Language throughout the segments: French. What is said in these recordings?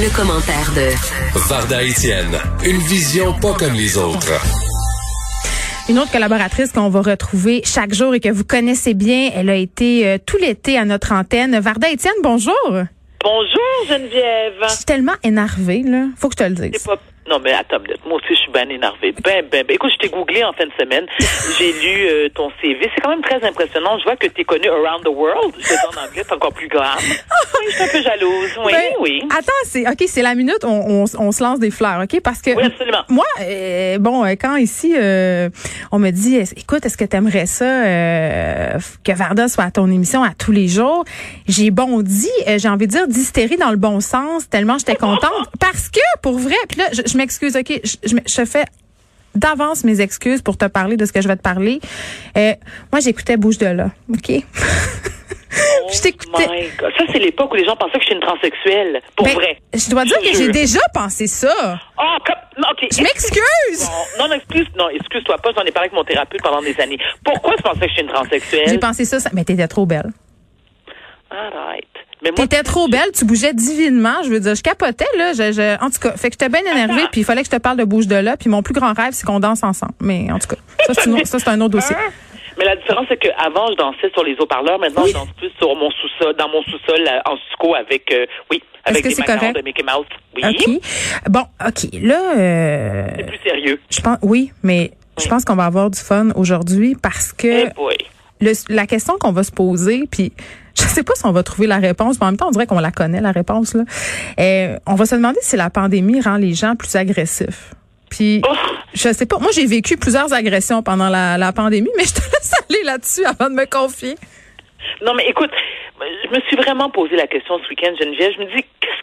Le, commentaire de Varda Etienne, une vision pas comme les autres. Une autre collaboratrice qu'on va retrouver chaque jour et que vous connaissez bien, elle a été euh, tout l'été à notre antenne. Varda Etienne, bonjour. Bonjour Geneviève. Je suis tellement énervée, là. Faut que je te le dise. Non, mais attends, moi aussi, je suis bien énervée. Ben, ben, ben. Écoute, je t'ai googlé en fin de semaine. J'ai lu euh, ton CV. C'est quand même très impressionnant. Je vois que tu es connu around the world. Je en anglais, c'est encore plus grave. Oui, je suis un peu jalouse. Oui, Ben, oui. Attends, c'est OK, c'est la minute, on, on, on se lance des fleurs, OK? Parce que Oui, absolument. moi, euh, bon, euh, quand ici, euh, on me dit, écoute, est-ce que tu aimerais ça euh, que Varda soit à ton émission à tous les jours? J'ai bondi, euh, j'ai envie de dire d'hystérie dans le bon sens, tellement j'étais contente. Parce que, pour vrai, puis là, je, je m'excuse, OK? Je, je, je fais d'avance mes excuses pour te parler de ce que je vais te parler. Euh, moi, j'écoutais Bouge de là, OK? Oh je t'écoutais. my God. Ça, c'est l'époque où les gens pensaient que j'étais une transsexuelle. Pour Ben, vrai. Je dois dire Je que j'ai déjà pensé ça. Oh, comme... non. Je m'excuse. Non, non, excuse, non, excuse-toi pas. J'en ai parlé avec mon thérapeute pendant des années. Pourquoi tu pensais que j'étais une transsexuelle? J'ai pensé ça, ça- mais t'étais trop belle. Alright. Mais moi, T'étais trop belle, tu bougeais divinement. Je veux dire, je capotais là. Je, je- en tout cas, fait que j'étais bien énervée. Puis il fallait que je te parle de bouge de là. Puis mon plus grand rêve, c'est qu'on danse ensemble. Mais en tout cas, ça c'est, une autre- ça, c'est un autre dossier. Mais la différence, c'est qu'avant, je dansais sur les haut-parleurs. Maintenant, je danse plus sur mon sous-sol, dans mon sous-sol, euh, en suco avec, euh, oui, avec que des c'est de Mickey Mouse. Oui. Ok. Bon, ok. Là, euh, C'est plus sérieux. je pense, oui, mais je pense qu'on va avoir du fun aujourd'hui parce que Eh le- la question qu'on va se poser, puis je sais pas si on va trouver la réponse, mais en même temps, on dirait qu'on la connaît, la réponse. Là. Euh, on va se demander si la pandémie rend les gens plus agressifs. Puis, Oh. je sais pas, moi j'ai vécu plusieurs agressions pendant la, la pandémie, mais je te laisse aller là-dessus avant de me confier. Non, mais écoute, je me suis vraiment posé la question ce week-end, Geneviève. Je me dis, qu'est-ce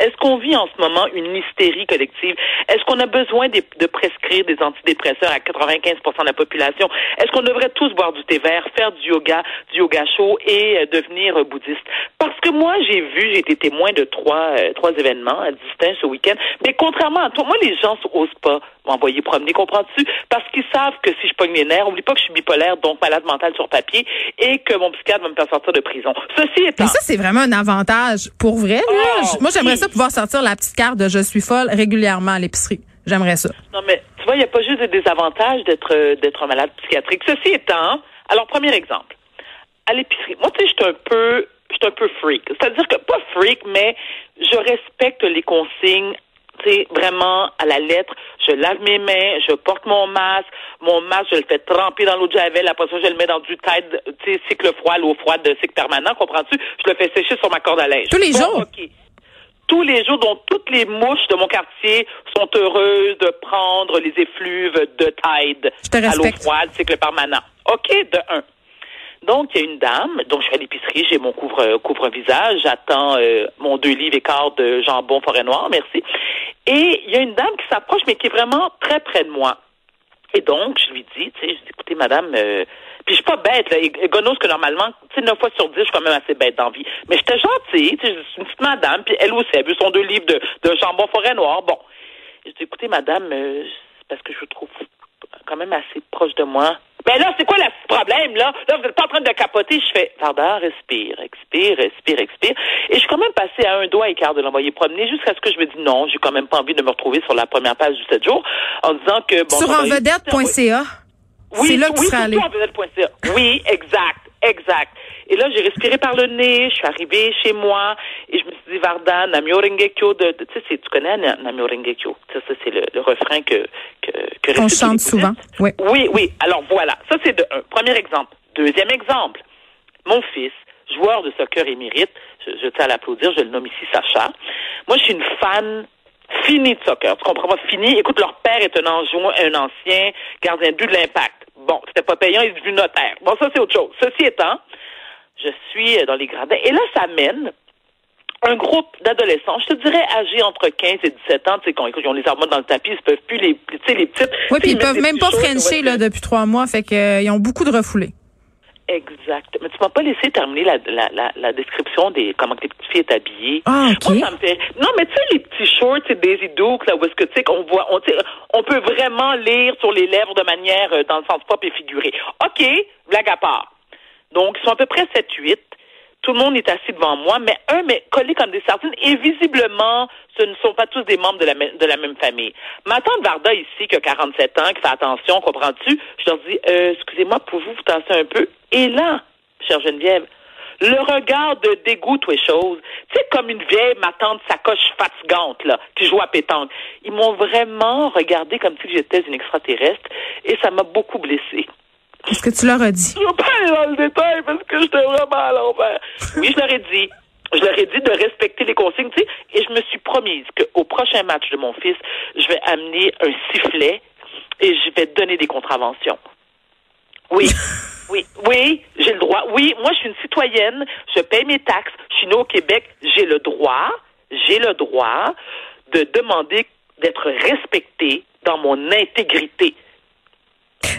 Est-ce qu'on vit en ce moment une hystérie collective? Est-ce qu'on a besoin de, de prescrire des antidépresseurs à 95 de la population? Est-ce qu'on devrait tous boire du thé vert, faire du yoga, du yoga chaud et euh, devenir euh, bouddhiste? Parce que moi, j'ai vu, j'ai été témoin de trois, euh, trois événements distincts ce week-end. Mais contrairement à toi, moi, les gens n'osent pas m'envoyer promener, comprends-tu? Parce qu'ils savent que si je pogne les nerfs, oublie pas que je suis bipolaire, donc malade mental sur papier, et que mon psychiatre va me faire sortir de prison. Ceci étant... Mais ça, c'est vraiment un avantage pour vrai. Là. Oh, Je- moi, j'aimerais ça pouvoir sortir la petite carte de je suis folle régulièrement à l'épicerie. J'aimerais ça. Non, mais tu vois, il n'y a pas juste des désavantages d'être euh, d'être un malade psychiatrique. Ceci étant, alors premier exemple, à l'épicerie. Moi, tu sais, je suis un peu, je un peu freak. C'est-à-dire que pas freak, mais je respecte les consignes. Tu sais, vraiment à la lettre, je lave mes mains, je porte mon masque, mon masque, je le fais tremper dans l'eau de javel, après ça, je le mets dans du Tide, tu sais, cycle froid, l'eau froide de cycle permanent, comprends-tu? Je le fais sécher sur ma corde à linge. Tous les Bon, jours? OK tous les jours, dont toutes les mouches de mon quartier sont heureuses de prendre les effluves de Tide Je te à l'eau froide, cycle permanent. OK, de un. Donc, il y a une dame, donc je suis à l'épicerie, j'ai mon couvre, couvre-visage, j'attends euh, mon deux livres et quart de jambon forêt noire, merci. Et il y a une dame qui s'approche, mais qui est vraiment très près de moi. Et donc, je lui dis, tu sais, je dis, écoutez, madame, euh, puis je suis pas bête, là, gonos que normalement, tu sais, 9 fois sur 10, je suis quand même assez bête d'envie. Mais j'étais gentille, tu sais, c'est une petite madame, puis elle aussi, elle vu son deux livres de, de jambon forêt noire. Bon. Je dis, écoutez, madame, euh, parce que je vous trouve quand même assez proche de moi. Mais là, c'est quoi le problème, là? Là, vous n'êtes pas en train de capoter. Je fais, pardon, respire, expire, respire, expire. Et je suis quand même passée à un doigt et quart de l'envoyer promener jusqu'à ce que je me dis non, j'ai quand même pas envie de me retrouver sur la première page du 7 jours en disant que, bon, Sur envedette.ca. oui, c'est là que oui, tu allé. Oui, exact, exact. Et là, j'ai respiré par le nez, je suis arrivée chez moi et je me suis dit, Varda, Namyo Rengekyo, de, de- tu sais, tu connais Na- Namyo Rengekyo. Ça, ça c'est le, le refrain que, que, récitent chante souvent. Oui. Oui, oui. Alors voilà, ça c'est de un. Premier exemple. Deuxième exemple. Mon fils, joueur de soccer émérite, je, je tiens à l'applaudir, je le nomme ici Sacha. Moi, je suis une fan finie de soccer. Tu comprends pas? Fini. Écoute, leur père est un, un ancien gardien de but de l'impact. Bon, c'était pas payant, il est devenu notaire. Bon, ça, c'est autre chose. Ceci étant, je suis dans les gradins. Et là, ça mène un groupe d'adolescents, je te dirais âgés entre 15 et 17 ans, tu sais, quand ils ont les hormones dans le tapis, ils peuvent plus les, tu sais, les petites. Oui, puis ils peuvent des même petits pas frencher là, depuis trois mois, fait qu'ils ont beaucoup de refoulés. Exact. Mais tu m'as pas laissé terminer la, la, la, la description des comment que les petites filles est habillées. Ah, OK. Moi, ça me fait. Non, mais tu sais, les petits shorts, c'est Daisy Duke, là, où est-ce que, tu sais, qu'on voit, on, on peut vraiment lire sur les lèvres de manière, euh, dans le sens propre et figuré. OK, blague à part. Donc, ils sont à peu près 7-8. Tout le monde est assis devant moi, mais un, mais collé comme des sardines, et visiblement, ce ne sont pas tous des membres de la, même- de la même famille. Ma tante Varda, ici, qui a 47 ans, qui fait attention, comprends-tu? Je leur dis, euh, excusez-moi, pouvez-vous vous tasser un peu? Et là, chère Geneviève, le regard de dégoût, les choses. Tu sais, comme une vieille, ma tante sacoche fatigante, là, qui joue à pétanque. Ils m'ont vraiment regardé comme si j'étais une extraterrestre, et ça m'a beaucoup blessée. Qu'est-ce que tu leur as dit? Dans le détail parce que j'étais vraiment à l'envers. Oui, je leur ai dit. Je leur ai dit de respecter les consignes, tu sais, et je me suis promise qu'au prochain match de mon fils, je vais amener un sifflet et je vais donner des contraventions. Oui. Oui, oui, j'ai le droit. Oui, moi, je suis une citoyenne, je paye mes taxes, je suis née au Québec, j'ai le droit, j'ai le droit de demander d'être respectée dans mon intégrité.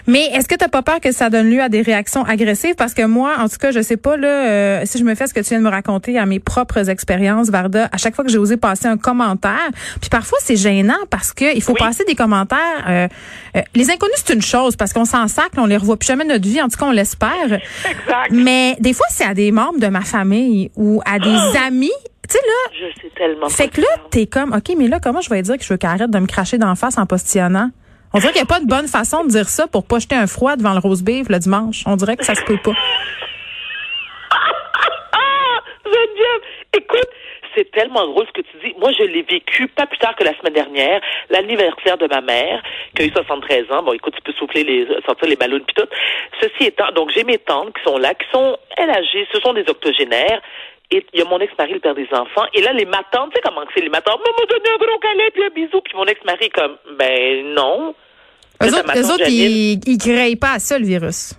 Mais est-ce que tu pas peur que ça donne lieu à des réactions agressives? Parce que moi, en tout cas, je sais pas, là, euh, si je me fais ce que tu viens de me raconter à mes propres expériences, Varda, à chaque fois que j'ai osé passer un commentaire, puis parfois c'est gênant parce que il faut Oui. passer des commentaires. euh, euh, les inconnus, c'est une chose parce qu'on s'en sacle, on les revoit plus jamais de notre vie, en tout cas, on l'espère. Exact. Mais des fois, c'est à des membres de ma famille ou à des amis. Tu sais, là, Je sais tellement. fait que là, t'es comme, OK, mais là, comment je vais dire que je veux qu'elle arrête de me cracher d'en face en postillonnant? On dirait qu'il n'y a pas de bonne façon de dire ça pour pas jeter un froid devant le rose beef le dimanche. On dirait que ça se peut pas. Écoute, c'est tellement drôle ce que tu dis. Moi, je l'ai vécu pas plus tard que la semaine dernière, l'anniversaire de ma mère, qui a eu 73 ans. Bon, écoute, tu peux souffler les, sortir les ballons puis tout. Ceci étant, donc j'ai mes tantes qui sont là, qui sont, elles âgées, ce sont des octogénaires. Et il y a mon ex-mari, le père des enfants. Et là, les matantes, tu sais comment c'est les matantes? Maman, donné un gros câlin puis un bisou. Puis mon ex-mari comme, ben non. Eux Là, autres, eux ils, ils créent pas à ça, le virus.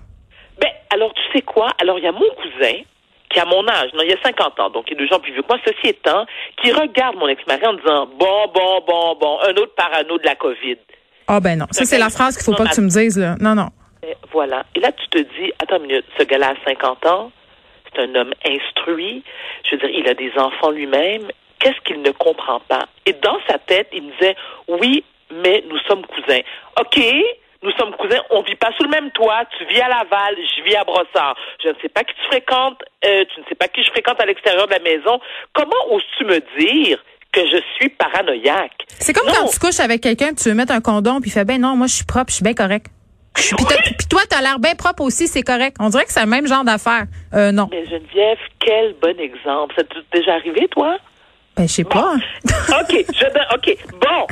ben, alors, tu sais quoi? Alors, il y a mon cousin, qui a mon âge, non, il y a 50 ans, donc il est deux gens plus vieux que moi, ceci étant, qui regarde mon ex-mari en disant, bon, bon, bon, bon, un autre parano de la COVID. Ah ben non. Ça, c'est la phrase qu'il faut pas que tu me dises, là. Non, non. Ben, voilà. Et là, tu te dis, attends une minute, ce gars-là a 50 ans, c'est un homme instruit, je veux dire, il a des enfants lui-même, qu'est-ce qu'il ne comprend pas? Et dans sa tête, il me disait, oui, mais nous sommes cousins. OK, nous sommes cousins, on vit pas sous le même toit, tu vis à Laval, je vis à Brossard. Je ne sais pas qui tu fréquentes, euh, tu ne sais pas qui je fréquente à l'extérieur de la maison. Comment oses-tu me dire que je suis paranoïaque? C'est comme Non. quand tu couches avec quelqu'un, tu veux mettre un condom, puis il fait, ben non, moi, je suis propre, je suis bien correct. Puis toi, t'as l'air bien propre aussi, c'est correct. On dirait que c'est le même genre d'affaire. Euh, non. Mais Geneviève, quel bon exemple. Ça t'est déjà arrivé, toi? Ben, je sais pas. OK, je OK, bon.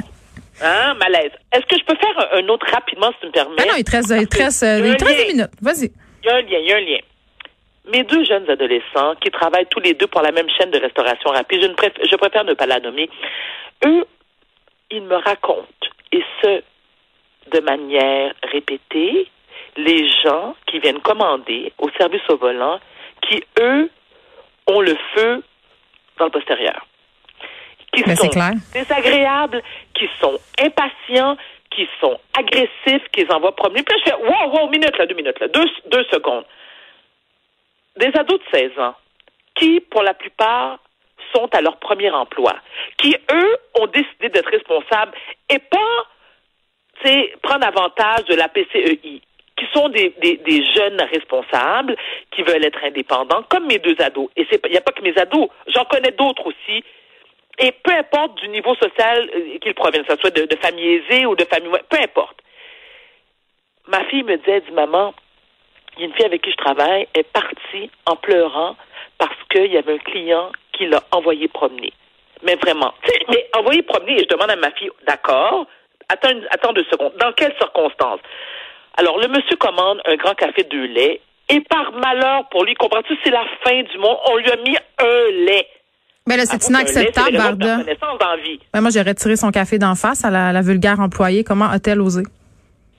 Hein, malaise. Est-ce que je peux faire un, un autre rapidement, si tu me permets? Ben non, il te reste, il te reste, euh, Il te reste minutes. Vas-y. Il y a un lien, il y a un lien. Mes deux jeunes adolescents qui travaillent tous les deux pour la même chaîne de restauration rapide, je, ne préfère, je préfère ne pas la nommer, eux, ils me racontent, et ce, de manière répétée, les gens qui viennent commander au service au volant, qui, eux, ont le feu dans le postérieur. Qui Ben, sont clair. désagréables, qui sont impatients, qui sont agressifs, qui les envoient promener. Puis là, je fais, wow, wow, minute, là, deux minutes, là, deux, deux secondes. Des ados de 16 ans, qui, pour la plupart, sont à leur premier emploi, qui, eux, ont décidé d'être responsables et pas, prendre avantage de la PCEI, qui sont des, des, des jeunes responsables, qui veulent être indépendants, comme mes deux ados. Et il n'y a pas que mes ados, j'en connais d'autres aussi. Et peu importe du niveau social euh, qu'ils proviennent, que ce soit de, de famille aisée ou de famille... Peu importe. Ma fille me disait, dit, maman, il y a une fille avec qui je travaille, est partie en pleurant parce qu'il y avait un client qui l'a envoyé promener. Mais vraiment. Mais envoyé promener, et je demande à ma fille, d'accord, attends, deux secondes, dans quelles circonstances? Alors, le monsieur commande un grand café de lait, et par malheur pour lui, comprends-tu, c'est la fin du monde, on lui a mis un lait. Ben là, c'est inacceptable, la vie. Ben, moi, j'ai retiré son café d'en face à la, la vulgaire employée. Comment a-t-elle osé?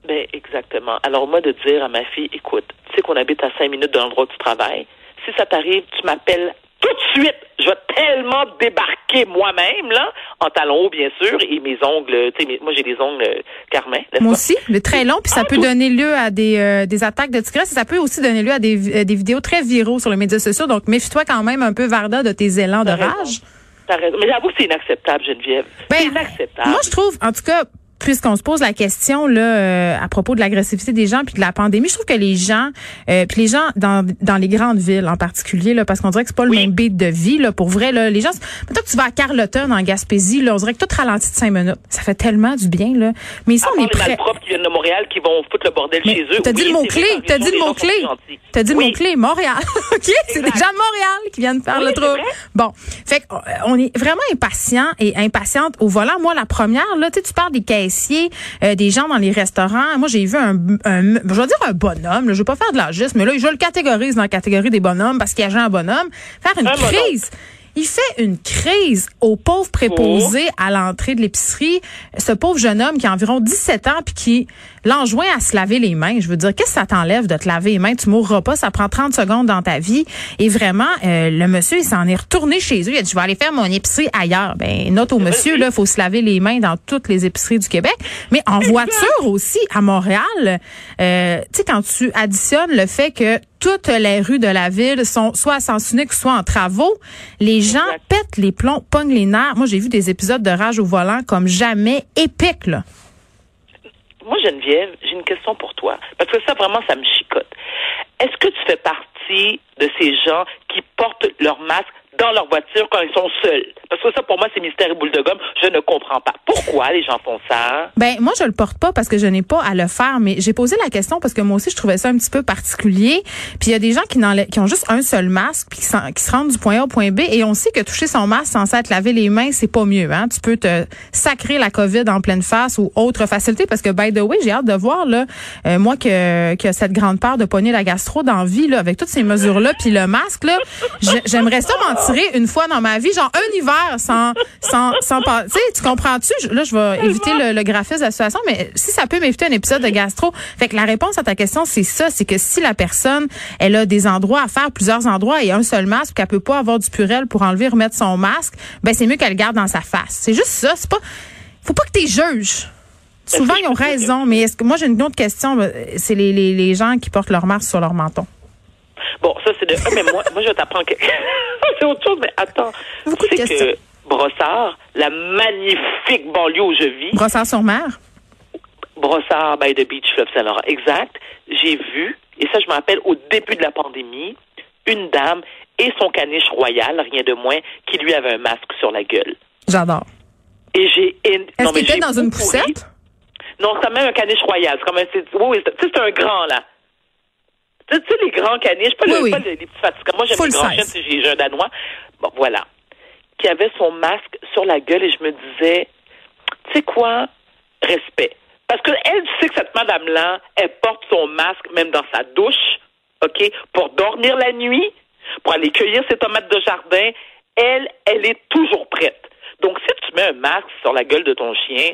Ben, exactement. Alors, moi, de dire à ma fille, écoute, tu sais qu'on habite à cinq minutes de l'endroit où tu travailles. Si ça t'arrive, tu m'appelles tout de suite, je vais tellement débarquer moi-même, là, en talons hauts, bien sûr, et mes ongles, tu sais, moi, j'ai des ongles euh, carmin, Moi aussi, le très long, puis ça ah, peut donner lieu à des, euh, des attaques de tigresse, et ça peut aussi donner lieu à des, euh, des vidéos très viraux sur les médias sociaux, donc méfie-toi quand même un peu, Varda, de tes élans de rage. T'as raison. Mais j'avoue que c'est inacceptable, Geneviève. Ben, c'est inacceptable. Moi, je trouve, en tout cas, puisqu'on se pose la question là euh, à propos de l'agressivité des gens puis de la pandémie, je trouve que les gens euh, puis les gens dans, dans les grandes villes en particulier là parce qu'on dirait que c'est pas le même beat de vie là pour vrai là les gens maintenant que tu vas à Carleton en Gaspésie là on dirait que tout ralentit de cinq minutes. Ça fait tellement du bien là. Mais ça on est prêt. Les qui viennent de Montréal qui vont foutre le bordel chez eux. T'as dit le mot clé, t'as dit le mot clé. T'as dit le mot clé Montréal. OK, c'est des gens de Montréal qui viennent faire le trou. Bon, fait euh, on est vraiment impatient et impatiente au volant. Moi la première là, tu tu parles des euh, des gens dans les restaurants. Moi, j'ai vu un, je vais dire un bonhomme. Là, je vais pas faire de l'agisme, mais là, je le catégorise dans la catégorie des bonhommes parce qu'il y a un bonhomme. Faire une crise. Il fait une crise au pauvre préposé à l'entrée de l'épicerie. Ce pauvre jeune homme qui a environ 17 ans puis qui l'enjoint à se laver les mains. Je veux dire, qu'est-ce que ça t'enlève de te laver les mains? Tu mourras pas, ça prend 30 secondes dans ta vie. Et vraiment, euh, le monsieur, il s'en est retourné chez eux. Il a dit, je vais aller faire mon épicerie ailleurs. Ben, note au monsieur, là, faut se laver les mains dans toutes les épiceries du Québec. Mais en voiture aussi, à Montréal, euh, tu sais, quand tu additionnes le fait que toutes les rues de la ville sont soit à sens unique, soit en travaux. Les gens pètent les plombs, pognent les nerfs. Moi, j'ai vu des épisodes de rage au volant comme jamais épiques, là. Moi, Geneviève, j'ai une question pour toi. Parce que ça, vraiment, ça me chicote. Est-ce que tu fais partie de ces gens qui portent leur masque dans leur voiture quand ils sont seuls. Parce que ça, pour moi, c'est mystère et boule de gomme. Je ne comprends pas. Pourquoi les gens font ça? Ben, moi, je le porte pas parce que je n'ai pas à le faire, mais j'ai posé la question parce que moi aussi, je trouvais ça un petit peu particulier. Puis il y a des gens qui, qui ont juste un seul masque puis qui, qui, se rendent du point A au point B et on sait que toucher son masque sans être laver les mains, c'est pas mieux, hein. Tu peux te sacrer la COVID en pleine face ou autre facilité parce que, by the way, j'ai hâte de voir, là, euh, moi, que, que cette grande part de pogner la gastro dans vie, là, avec toutes ces mesures-là puis le masque, là, j'aimerais ça mentir une fois dans ma vie, genre un hiver sans sans sans pas. Tu sais, tu comprends-tu? Là, je vais éviter le, le graphisme de la situation, mais si ça peut m'éviter un épisode de gastro, fait que la réponse à ta question, c'est ça, c'est que si la personne, elle a des endroits à faire, plusieurs endroits et un seul masque, qu'elle peut pas avoir du purel pour enlever, remettre son masque, ben c'est mieux qu'elle le garde dans sa face. C'est juste ça. C'est pas, faut pas que tu juges. Souvent, ils ont raison, mais est-ce que moi j'ai une autre question, ben, c'est les, les, les gens qui portent leur masque sur leur menton. Bon, ça, c'est de. Ah, mais moi, moi, je t'apprends que. c'est autre chose, mais attends. Beaucoup tu sais que Brossard, la magnifique banlieue où je vis. Brossard-sur-Mer? Brossard by the Beach, Fleuve Saint-Laurent. Exact. J'ai vu, et ça, je me rappelle, au début de la pandémie, une dame et son caniche royal, rien de moins, qui lui avait un masque sur la gueule. J'adore. Et j'ai. Est-ce qu'il était dans une poussette? Non, c'est même un caniche royal. C'est comme un. Oui, c'est un grand, là. Tu sais, les grands caniches, pas, le, pas les, petits fatigants. Moi, j'aime les grands chiens j'ai un danois. Bon, voilà. Qui avait son masque sur la gueule et je me disais, tu sais quoi? Respect. Parce qu'elle sait que cette madame-là, elle porte son masque même dans sa douche, OK, pour dormir la nuit, pour aller cueillir ses tomates de jardin. Elle, elle est toujours prête. Donc, si tu mets un masque sur la gueule de ton chien,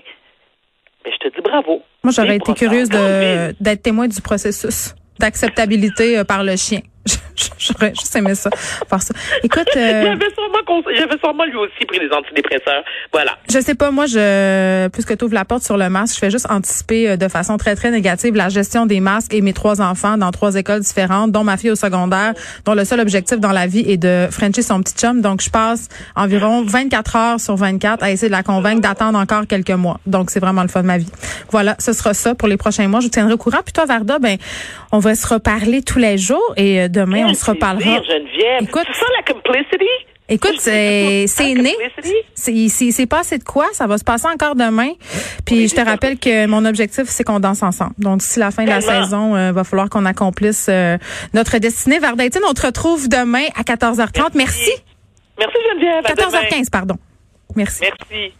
ben, je te dis bravo. Moi, j'aurais été curieuse d'être témoin du processus d'acceptabilité euh, par le chien. J'aurais juste aimé ça, faire ça. Écoute, euh, j'avais sûrement, j'avais sûrement lui aussi pris des antidépresseurs. Voilà. Je sais pas, moi, je, puisque tu ouvres la porte sur le masque, je fais juste anticiper euh, de façon très très négative la gestion des masques et mes trois enfants dans trois écoles différentes, dont ma fille au secondaire, dont le seul objectif dans la vie est de frencher son petit chum. Donc, je passe environ 24 heures sur 24 à essayer de la convaincre d'attendre encore quelques mois. Donc, c'est vraiment le fun de ma vie. Voilà, ce sera ça pour les prochains mois. Je vous tiendrai au courant. Puis toi, Varda, ben, on va se reparler tous les jours et euh, demain, on se reparlera. Geneviève. Écoute, c'est ça la complicity? Écoute, c'est né. C'est passé de quoi? Ça va se passer encore demain. Puis je te rappelle que mon objectif, c'est qu'on danse ensemble. Donc, d'ici la fin de la saison, il euh, va falloir qu'on accomplisse euh, notre destinée. Verdetine, on te retrouve demain à 14h30. Merci. Merci, Geneviève. 14h15, pardon. Merci. Merci.